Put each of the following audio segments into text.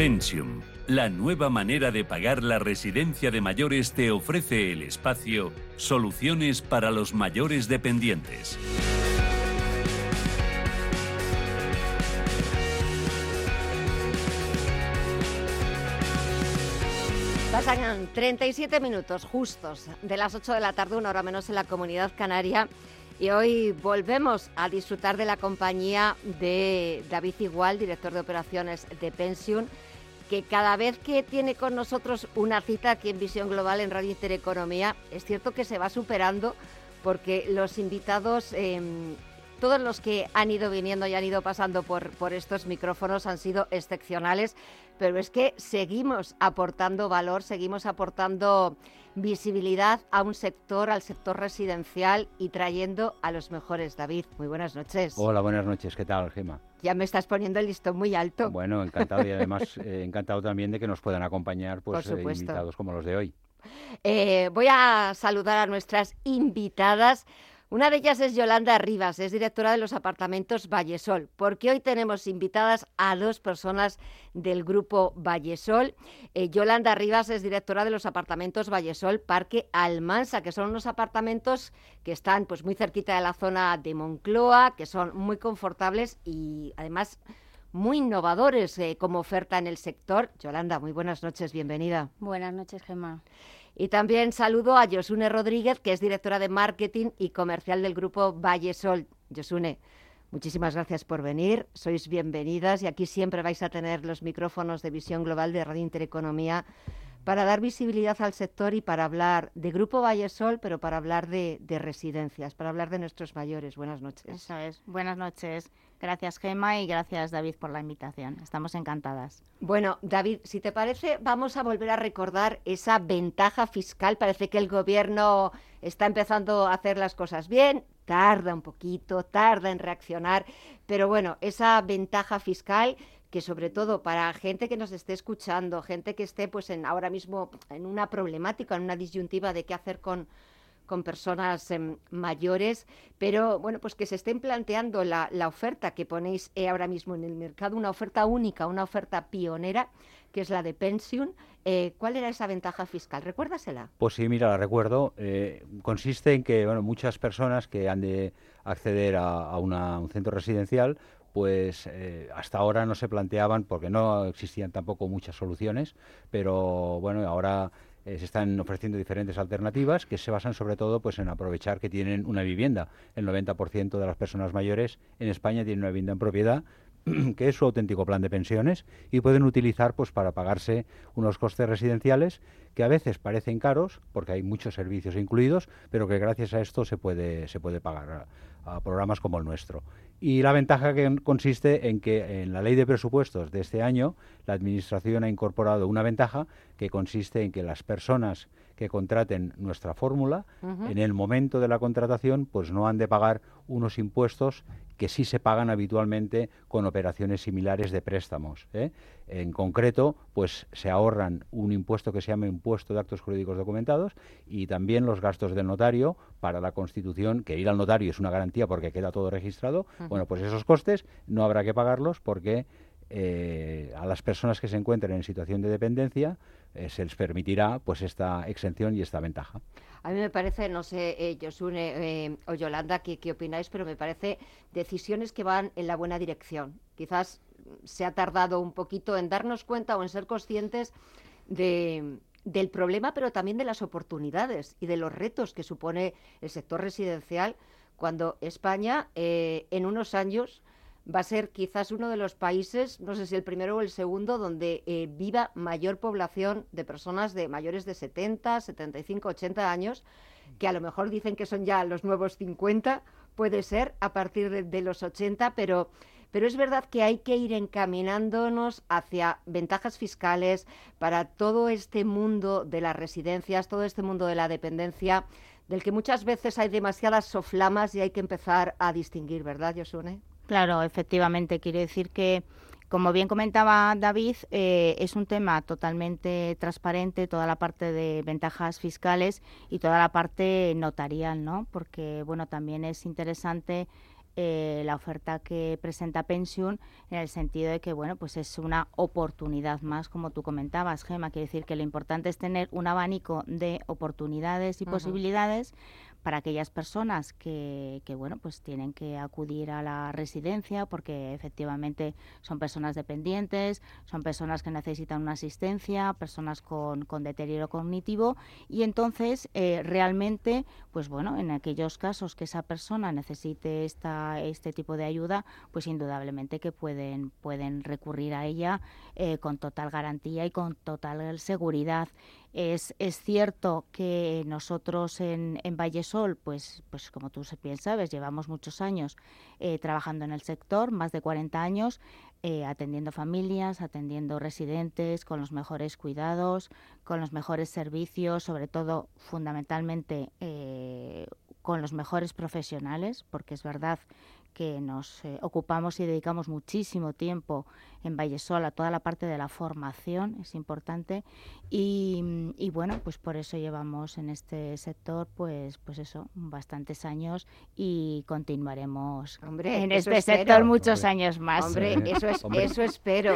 Pensium, la nueva manera de pagar la residencia de mayores, te ofrece el espacio Soluciones para los mayores dependientes. Pasan 37 minutos justos de las 8 de la tarde, una hora menos en la comunidad canaria. Y hoy volvemos a disfrutar de la compañía de David Igual, director de operaciones de Pensión, que cada vez que tiene con nosotros una cita aquí en Visión Global en Radio Intereconomía, es cierto que se va superando porque los invitados, em, todos los que han ido viniendo y han ido pasando por, por estos micrófonos han sido excepcionales, pero es que seguimos aportando valor, seguimos aportando visibilidad a un sector, al sector residencial y trayendo a los mejores. David, muy buenas noches. Hola, buenas noches. ¿Qué tal, Gema? Ya me estás poniendo el listón muy alto. Bueno, encantado y además eh, encantado también de que nos puedan acompañar pues, eh, invitados como los de hoy. Eh, voy a saludar a nuestras invitadas. Una de ellas es Yolanda Rivas, es directora de los apartamentos Vallesol, porque hoy tenemos invitadas a dos personas del grupo Vallesol. Eh, Yolanda Rivas es directora de los apartamentos Vallesol Parque Almansa, que son unos apartamentos que están pues muy cerquita de la zona de Moncloa, que son muy confortables y además muy innovadores eh, como oferta en el sector. Yolanda, muy buenas noches, bienvenida. Buenas noches, Gemma. Y también saludo a Josune Rodríguez, que es directora de marketing y comercial del grupo Vallesol. Josune, muchísimas gracias por venir. Sois bienvenidas y aquí siempre vais a tener los micrófonos de Visión Global de Radio Intereconomía para dar visibilidad al sector y para hablar de Grupo Vallesol, pero para hablar de, de residencias, para hablar de nuestros mayores. Buenas noches. Eso es. Buenas noches. Gracias, Gema, y gracias, David, por la invitación. Estamos encantadas. Bueno, David, si te parece, vamos a volver a recordar esa ventaja fiscal. Parece que el gobierno está empezando a hacer las cosas bien, tarda un poquito, tarda en reaccionar, pero bueno, esa ventaja fiscal que sobre todo para gente que nos esté escuchando, gente que esté pues en ahora mismo en una problemática, en una disyuntiva de qué hacer con con personas em, mayores, pero bueno, pues que se estén planteando la, la oferta que ponéis eh, ahora mismo en el mercado, una oferta única, una oferta pionera, que es la de pensión. Eh, ¿Cuál era esa ventaja fiscal? ¿Recuérdasela? Pues sí, mira, la recuerdo. Eh, consiste en que bueno, muchas personas que han de acceder a, un centro residencial, pues hasta ahora no se planteaban porque no existían tampoco muchas soluciones, pero bueno, ahora eh, se están ofreciendo diferentes alternativas que se basan sobre todo pues en aprovechar que tienen una vivienda. El 90% de las personas mayores en España tienen una vivienda en propiedad que es su auténtico plan de pensiones y pueden utilizar pues para pagarse unos costes residenciales que a veces parecen caros porque hay muchos servicios incluidos, pero que gracias a esto se puede se puede pagar a programas como el nuestro. Y la ventaja que consiste en que en la ley de presupuestos de este año la Administración ha incorporado una ventaja que consiste en que las personas que contraten nuestra fórmula, en el momento de la contratación, pues no han de pagar unos impuestos que sí se pagan habitualmente con operaciones similares de préstamos. ¿eh? En concreto, pues se ahorran un impuesto que se llama impuesto de actos jurídicos documentados y también los gastos del notario para la constitución, que ir al notario es una garantía porque queda todo registrado. Bueno, pues esos costes no habrá que pagarlos porque eh, a las personas que se encuentren en situación de dependencia eh, se les permitirá pues esta exención y esta ventaja. A mí me parece, no sé, eh, Josune eh, o Yolanda, ¿qué, ¿qué, opináis, pero me parece decisiones que van en la buena dirección. Quizás se ha tardado un poquito en darnos cuenta o en ser conscientes de, del problema, pero también de las oportunidades y de los retos que supone el sector residencial cuando España en unos años va a ser quizás uno de los países, no sé si el primero o el segundo, donde eh, viva mayor población de personas de mayores de 70, 75, 80 años, que a lo mejor dicen que son ya los nuevos 50, puede ser a partir de, los 80, pero, pero es verdad que hay que ir encaminándonos hacia ventajas fiscales para todo este mundo de las residencias, todo este mundo de la dependencia, del que muchas veces hay demasiadas soflamas y hay que empezar a distinguir, ¿verdad, Josune? Claro, efectivamente. Quiere decir que, como bien comentaba David, eh, es un tema totalmente transparente, toda la parte de ventajas fiscales y toda la parte notarial, ¿no? Porque, bueno, también es interesante eh, la oferta que presenta Pensión en el sentido de que, bueno, pues es una oportunidad más, como tú comentabas, Gema. Quiere decir que lo importante es tener un abanico de oportunidades y posibilidades para aquellas personas que, que, bueno pues tienen que acudir a la residencia porque efectivamente son personas dependientes, son personas que necesitan una asistencia, personas con, con deterioro cognitivo y entonces eh, realmente pues bueno en aquellos casos que esa persona necesite esta, este tipo de ayuda pues indudablemente que pueden pueden recurrir a ella eh, con total garantía y con total seguridad es, cierto que nosotros en, en Vallesol, pues, pues como tú bien sabes, llevamos muchos años eh, trabajando en el sector, más de 40 años, eh, atendiendo familias, atendiendo residentes, con los mejores cuidados, con los mejores servicios, sobre todo fundamentalmente eh, con los mejores profesionales, porque es verdad que nos eh, ocupamos y dedicamos muchísimo tiempo en Vallesol a toda la parte de la formación, es importante, y, bueno, pues por eso llevamos en este sector, pues, pues eso, bastantes años y continuaremos en este sector muchos años más. Hombre, eso, es, eso espero.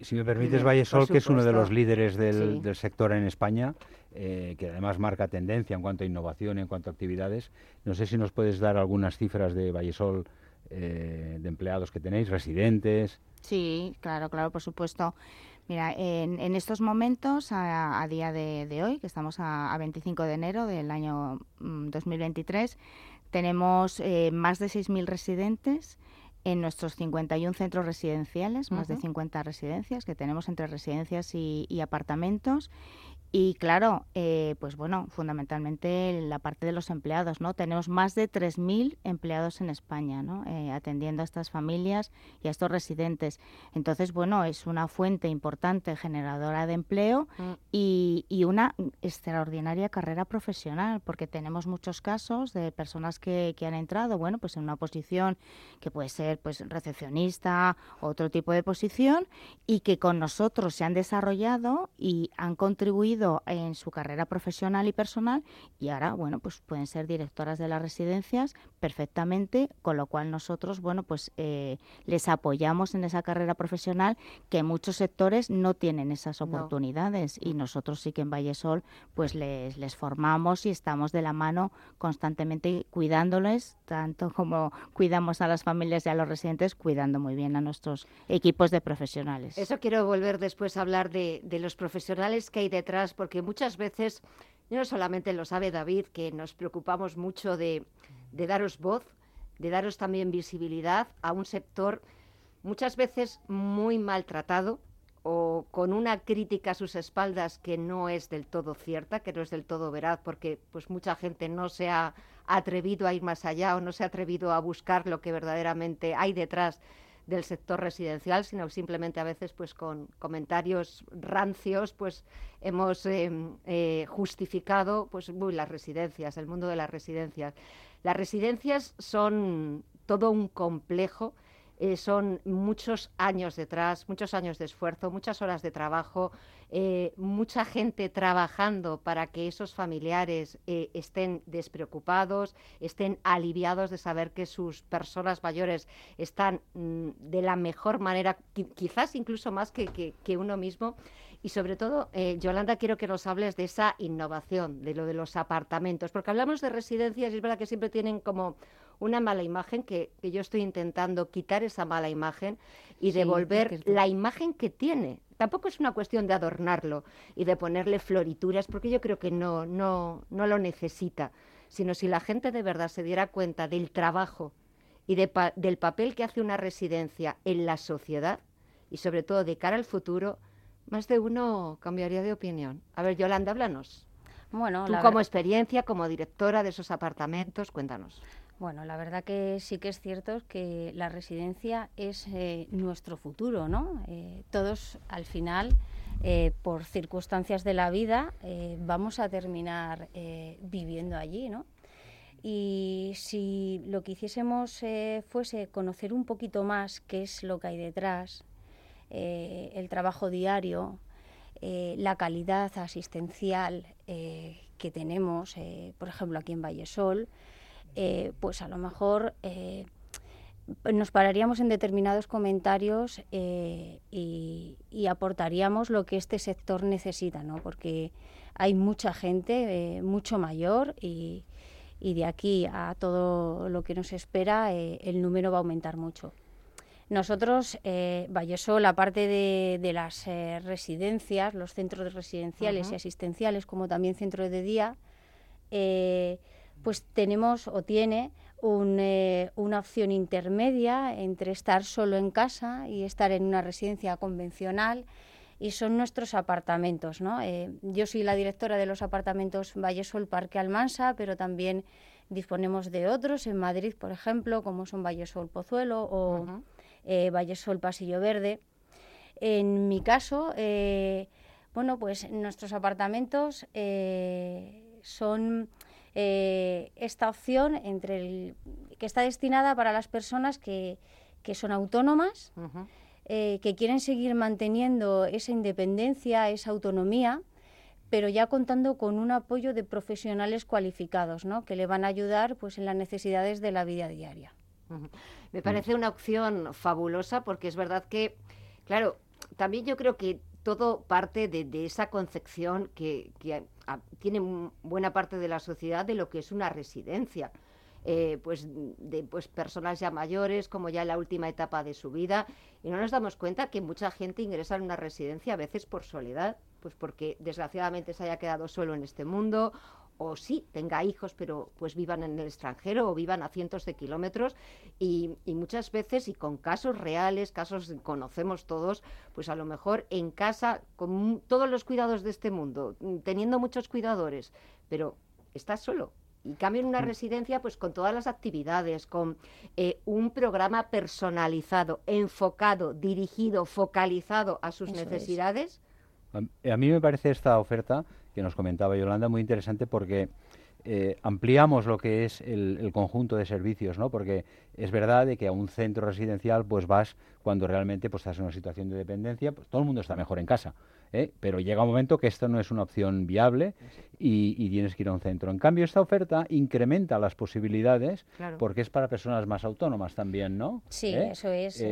si me permites, Vallesol, que es uno de los líderes del, del sector en España, eh, que además marca tendencia en cuanto a innovación, en cuanto a actividades. No sé si nos puedes dar algunas cifras de Vallesol eh, de empleados que tenéis, residentes. Sí, claro, claro, por supuesto. Mira, en, estos momentos, a, día de, hoy, que estamos a, 25 de enero del año 2023, mm, tenemos eh, más de 6.000 residentes en nuestros 51 centros residenciales, más de 50 residencias que tenemos entre residencias y, y apartamentos y claro, eh, pues bueno, fundamentalmente la parte de los empleados, ¿no? Tenemos más de 3.000 empleados en España, ¿no? Eh, atendiendo a estas familias y a estos residentes. Entonces, bueno, es una fuente importante generadora de empleo mm. y, y, una extraordinaria carrera profesional, porque tenemos muchos casos de personas que, que han entrado, bueno, pues en una posición que puede ser, pues, recepcionista, otro tipo de posición, y que con nosotros se han desarrollado y han contribuido en su carrera profesional y personal y ahora, bueno, pues pueden ser directoras de las residencias perfectamente, con lo cual nosotros, bueno, pues eh, les apoyamos en esa carrera profesional que muchos sectores no tienen esas oportunidades y nosotros sí que en Vallesol pues les, les formamos y estamos de la mano constantemente cuidándoles, tanto como cuidamos a las familias y a los residentes, cuidando muy bien a nuestros equipos de profesionales. Eso quiero volver después a hablar de, de los profesionales que hay detrás porque muchas veces, no solamente lo sabe David, que nos preocupamos mucho de, daros voz, de daros también visibilidad a un sector muchas veces muy maltratado o con una crítica a sus espaldas que no es del todo cierta, que no es del todo veraz, porque pues mucha gente no se ha atrevido a ir más allá o no se ha atrevido a buscar lo que verdaderamente hay detrás del sector residencial, sino simplemente a veces pues con comentarios rancios pues hemos eh, eh, justificado pues las residencias, el mundo de las residencias. Las residencias son todo un complejo eh, son muchos años detrás, muchos años de esfuerzo, muchas horas de trabajo, eh, mucha gente trabajando para que esos familiares eh, estén despreocupados, estén aliviados de saber que sus personas mayores están mm, de la mejor manera, quizás incluso más que, que uno mismo. Y sobre todo, Yolanda, quiero que nos hables de esa innovación, de lo de los apartamentos, porque hablamos de residencias y es verdad que siempre tienen como una mala imagen que, yo estoy intentando quitar esa mala imagen y devolver la imagen que tiene. Tampoco es una cuestión de adornarlo y de ponerle florituras, porque yo creo que no, no, no lo necesita, sino si la gente de verdad se diera cuenta del trabajo y del papel que hace una residencia en la sociedad y sobre todo de cara al futuro, más de uno cambiaría de opinión. A ver, Yolanda, háblanos. Bueno, Tú como experiencia, como directora de esos apartamentos, cuéntanos. Bueno, la verdad que sí que es cierto que la residencia es eh, nuestro futuro, ¿no? Eh, todos al final, eh, por circunstancias de la vida, vamos a terminar viviendo allí, ¿no? Y si lo que hiciésemos fuese conocer un poquito más qué es lo que hay detrás, el trabajo diario, la calidad asistencial que tenemos, por ejemplo, aquí en Vallesol, eh, pues a lo mejor eh, nos pararíamos en determinados comentarios eh, y, aportaríamos lo que este sector necesita, ¿no? Porque hay mucha gente, mucho mayor, y, de aquí a todo lo que nos espera, el número va a aumentar mucho. Nosotros, eh, Vallesol, aparte de, de las residencias, los centros residenciales y asistenciales, como también centros de día, pues tenemos o tiene eh, una opción intermedia entre estar solo en casa y estar en una residencia convencional y son nuestros apartamentos. ¿no? Eh, yo soy la directora de los apartamentos Vallesol Parque Almansa, pero también disponemos de otros en Madrid, por ejemplo, como son Vallesol Pozuelo o eh, Vallesol Pasillo Verde. En mi caso, bueno, pues nuestros apartamentos son eh, esta opción entre el, que está destinada para las personas que, son autónomas, eh, que quieren seguir manteniendo esa independencia, esa autonomía, pero ya contando con un apoyo de profesionales cualificados, ¿no? que le van a ayudar pues, en las necesidades de la vida diaria. Me parece una opción fabulosa porque es verdad que, claro, también yo creo que todo parte de, esa concepción que, tiene buena parte de la sociedad de lo que es una residencia. Eh, pues de pues personas ya mayores, como ya en la última etapa de su vida, y no nos damos cuenta que mucha gente ingresa en una residencia a veces por soledad, pues porque desgraciadamente se haya quedado solo en este mundo o sí tenga hijos, pero pues vivan en el extranjero o vivan a cientos de kilómetros y, muchas veces y con casos reales, casos conocemos todos, pues a lo mejor en casa con todos los cuidados de este mundo, teniendo muchos cuidadores, pero estás solo. Y cambio en una mm. residencia, pues con todas las actividades, con eh, un programa personalizado, enfocado, dirigido, focalizado a sus necesidades. A mí me parece esta oferta que nos comentaba Yolanda, muy interesante porque eh, ampliamos lo que es el, conjunto de servicios, ¿no? Porque es verdad de que a un centro residencial pues vas cuando realmente pues estás en una situación de dependencia, pues todo el mundo está mejor en casa, ¿eh? pero llega un momento que esto no es una opción viable y, tienes que ir a un centro. En cambio, esta oferta incrementa las posibilidades porque es para personas más autónomas también, ¿no? Sí, ¿Eh? eso es.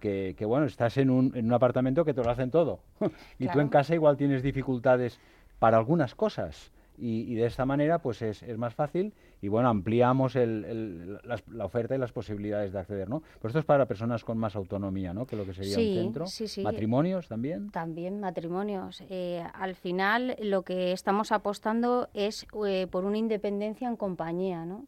que, bueno, estás en un, en un apartamento que te lo hacen todo y tú en casa igual tienes dificultades para algunas cosas. Y, de esta manera pues es, es, más fácil y bueno ampliamos el, la, oferta y las posibilidades de acceder no pero esto es para personas con más autonomía no que lo que sería un centro. sí, sí. matrimonios también también matrimonios. Eh, al final lo que estamos apostando es eh, por una independencia en compañía no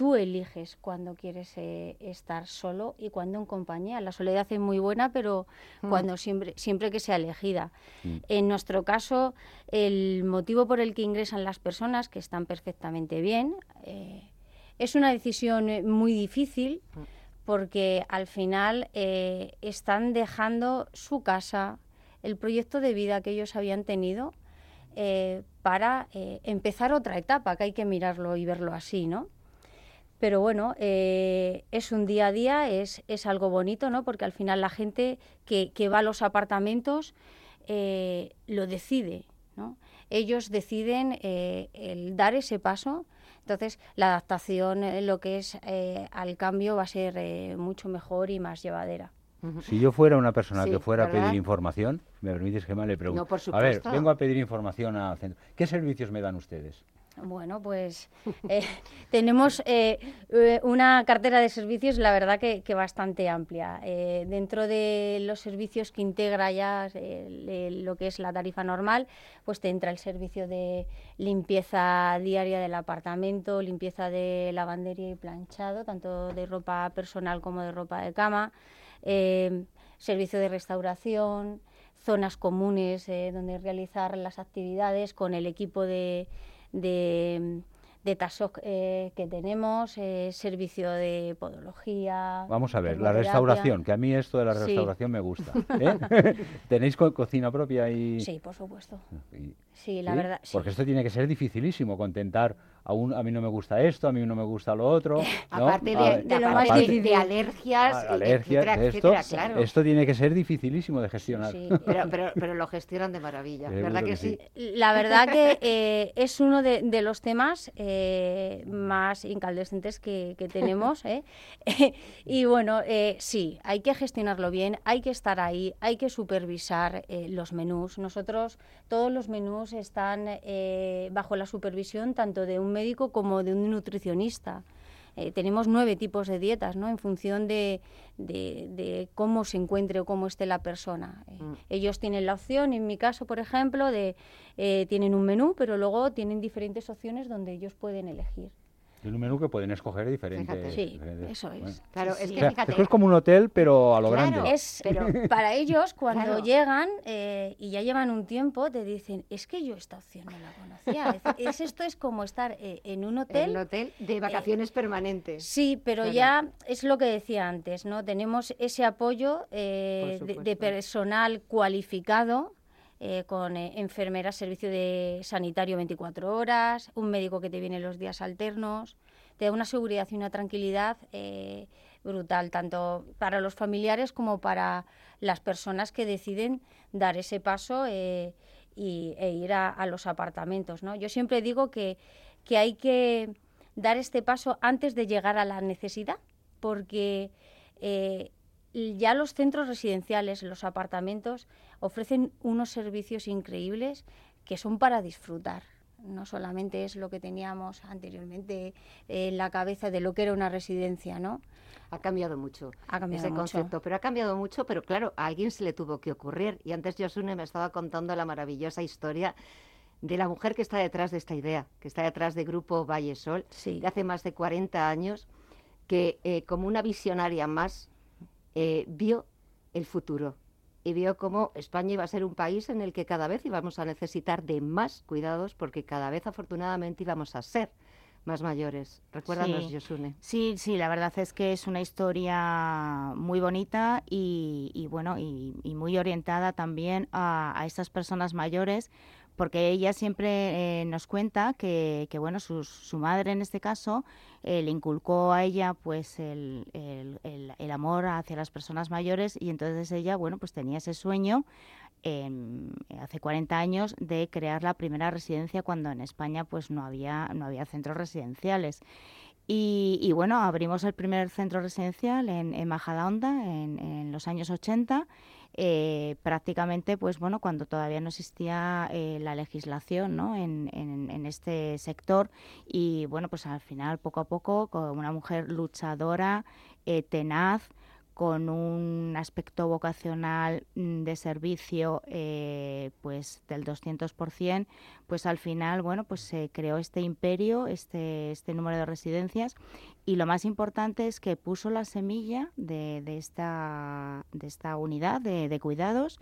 tú eliges cuando quieres eh, estar solo y cuando en compañía. La soledad es muy buena, pero mm. cuando siempre, siempre que sea elegida. Mm. En nuestro caso, el motivo por el que ingresan las personas, que están perfectamente bien, eh, es una decisión eh, muy difícil mm. porque al final están dejando su casa, el proyecto de vida que ellos habían tenido, para empezar otra etapa, que hay que mirarlo y verlo así, ¿no? Pero bueno, eh, es un día a día, es, es, algo bonito, ¿no? Porque al final la gente que, que va a los apartamentos eh, lo decide, ¿no? Ellos deciden eh, el dar ese paso. Entonces, la adaptación, lo que es al cambio, va a ser mucho mejor y más llevadera. Si yo fuera una persona que fuera a pedir información, me permites que me le pregunte. a ver, vengo a pedir información a centro. ¿Qué servicios me dan ustedes? Bueno, pues eh, tenemos eh, eh, una cartera de servicios, la verdad que, bastante amplia. dentro de los servicios que integra ya lo que es la tarifa normal, pues te entra el servicio de limpieza diaria del apartamento, limpieza de lavandería y planchado, tanto de ropa personal como de ropa de cama, servicio de restauración, zonas comunes donde realizar las actividades con el equipo de de, de TASOC eh, que tenemos, eh, servicio de podología. Vamos a ver, la restauración, que a mí esto de la restauración me gusta. ¿eh? ¿Tenéis cocina propia? Y... Sí, por supuesto. sí, la verdad. Porque esto tiene que ser dificilísimo, contentar a, un, a mí no me gusta esto, a mí no me gusta lo otro. aparte de, de, lo más de, alergias, ah, alergias etcétera, esto, claro. esto tiene que ser dificilísimo de gestionar. Sí, pero, pero, pero, lo gestionan de maravilla, ¿verdad que, sí? La verdad que eh, es uno de, de los temas eh, más incandescentes que, que tenemos. ¿eh? y bueno, eh, sí, hay que gestionarlo bien, hay que estar ahí, hay que supervisar eh, los menús. Nosotros, todos los menús están eh, bajo la supervisión tanto de un médico como de un nutricionista. Eh, tenemos nueve tipos de dietas, ¿no? En función de, de, cómo se encuentre o cómo esté la persona. Eh, mm. Ellos tienen la opción, en mi caso, por ejemplo, de eh, tienen un menú, pero luego tienen diferentes opciones donde ellos pueden elegir. Un menú que pueden escoger diferentes. Sí, eso es. Claro, es que es como un hotel, pero a lo grande. Es, pero para ellos, cuando llegan eh, y ya llevan un tiempo, te dicen, es que yo esta opción no la conocía. es, esto es como estar eh, en un hotel. En un hotel de vacaciones eh, permanentes. Sí, pero ya es lo que decía antes, ¿no? Tenemos ese apoyo de, de, personal cualificado eh, con eh, enfermeras, servicio de sanitario 24 horas, un médico que te viene los días alternos, te da una seguridad y una tranquilidad eh, brutal, tanto para los familiares como para las personas que deciden dar ese paso y, e ir a, los apartamentos. ¿no? Yo siempre digo que, que hay que dar este paso antes de llegar a la necesidad, porque ya los centros residenciales, los apartamentos, ofrecen unos servicios increíbles que son para disfrutar. No solamente es lo que teníamos anteriormente en la cabeza de lo que era una residencia, ¿no? Ha cambiado mucho ha cambiado ese concepto, pero ha cambiado mucho, pero claro, a alguien se le tuvo que ocurrir. Y antes Josune me estaba contando la maravillosa historia de la mujer que está detrás de esta idea, que está detrás de Grupo Valle Sol, de hace más de 40 años, que eh, como una visionaria más eh, vio el futuro y vio cómo España iba a ser un país en el que cada vez íbamos a necesitar de más cuidados porque cada vez afortunadamente íbamos a ser más mayores. Recuérdanos, sí. Yosune. Sí, sí, la verdad es que es una historia muy bonita y, bueno, y, muy orientada también a, a estas personas mayores porque ella siempre eh, nos cuenta que, bueno, su, su, madre en este caso eh, le inculcó a ella pues el, amor hacia las personas mayores y entonces ella, bueno, pues tenía ese sueño hace 40 años de crear la primera residencia cuando en España pues no había, no había centros residenciales. Y, bueno, abrimos el primer centro residencial en, en Majadahonda en, en los años 80 eh, prácticamente, pues bueno, cuando todavía no existía eh, la legislación ¿no? en, en, este sector y bueno, pues al final, poco a poco, como una mujer luchadora, eh, tenaz, con un aspecto vocacional mm, de servicio eh, pues del 200%, pues al final, bueno, pues se creó este imperio, este, este número de residencias y lo más importante es que puso la semilla de, de esta, de esta unidad de, de cuidados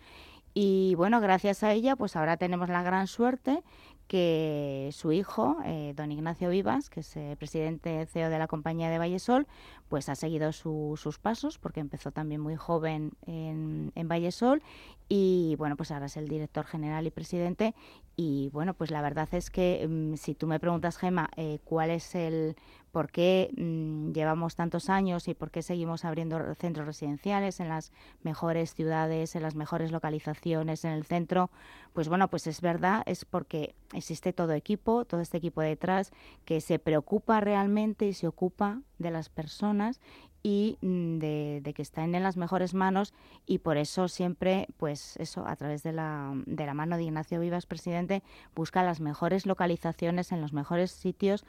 y bueno, gracias a ella, pues ahora tenemos la gran suerte que su hijo, eh, don Ignacio Vivas, que es eh, presidente CEO de la compañía de Vallesol, pues ha seguido sus pasos porque empezó también muy joven en, en Vallesol y bueno, pues ahora es el director general y presidente y bueno, pues la verdad es que mm, si tú me preguntas, Gema, eh, cuál es el por qué mm, llevamos tantos años y por qué seguimos abriendo centros residenciales en las mejores ciudades, en las mejores localizaciones, en el centro, pues bueno, pues es verdad, es porque existe todo equipo, todo este equipo detrás que se preocupa realmente y se ocupa de las personas y mm, de, que estén en las mejores manos y por eso siempre, pues eso, a través de la, de la mano de Ignacio Vivas, presidente, busca las mejores localizaciones en los mejores sitios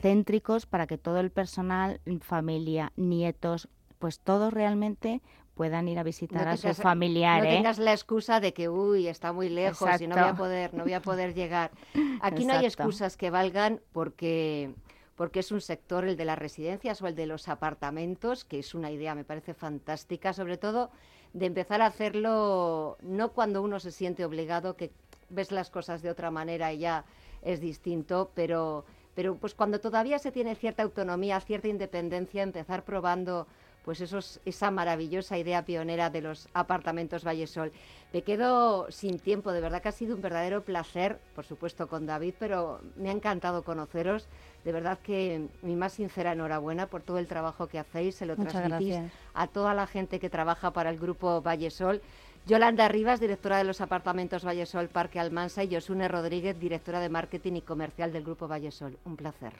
céntricos para que todo el personal, familia, nietos, pues todos realmente puedan ir a visitar a sus familiares. No tengas la excusa de que, uy, está muy lejos y no voy a poder, no voy a poder llegar. Aquí no hay excusas que valgan porque porque es un sector, el de las residencias o el de los apartamentos, que es una idea, me parece fantástica, sobre todo de empezar a hacerlo no cuando uno se siente obligado, que ves las cosas de otra manera y ya es distinto, pero, pero pues cuando todavía se tiene cierta autonomía, cierta independencia, empezar probando pues esa maravillosa idea pionera de los apartamentos Vallesol. Me quedo sin tiempo, de verdad que ha sido un verdadero placer, por supuesto con David, pero me ha encantado conoceros. De verdad que mi más sincera enhorabuena por todo el trabajo que hacéis, se lo transmitís a toda la gente que trabaja para el grupo Vallesol. Yolanda Rivas, directora de los apartamentos Vallesol Parque Almansa, y Josune Rodríguez, directora de marketing y comercial del grupo Vallesol. Un placer.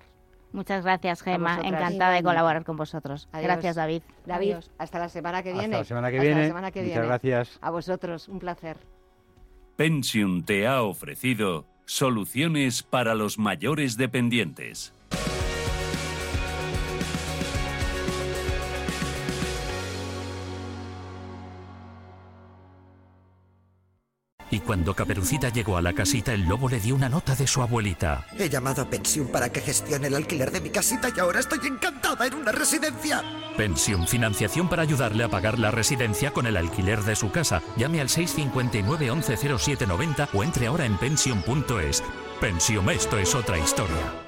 Muchas gracias, Gemma. Encantada de colaborar con vosotros. Gracias, David. David, hasta la semana que viene. Hasta la semana que viene. Muchas gracias. A vosotros, un placer. Pension te ha ofrecido soluciones para los mayores dependientes. Y cuando Caperucita llegó a la casita, el lobo le dio una nota de su abuelita. He llamado a Pensión para que gestione el alquiler de mi casita y ahora estoy encantada en una residencia. Pensión, financiación para ayudarle a pagar la residencia con el alquiler de su casa. Llame al 659 110790 o entre ahora en pensión.es. Pensión, esto es otra historia.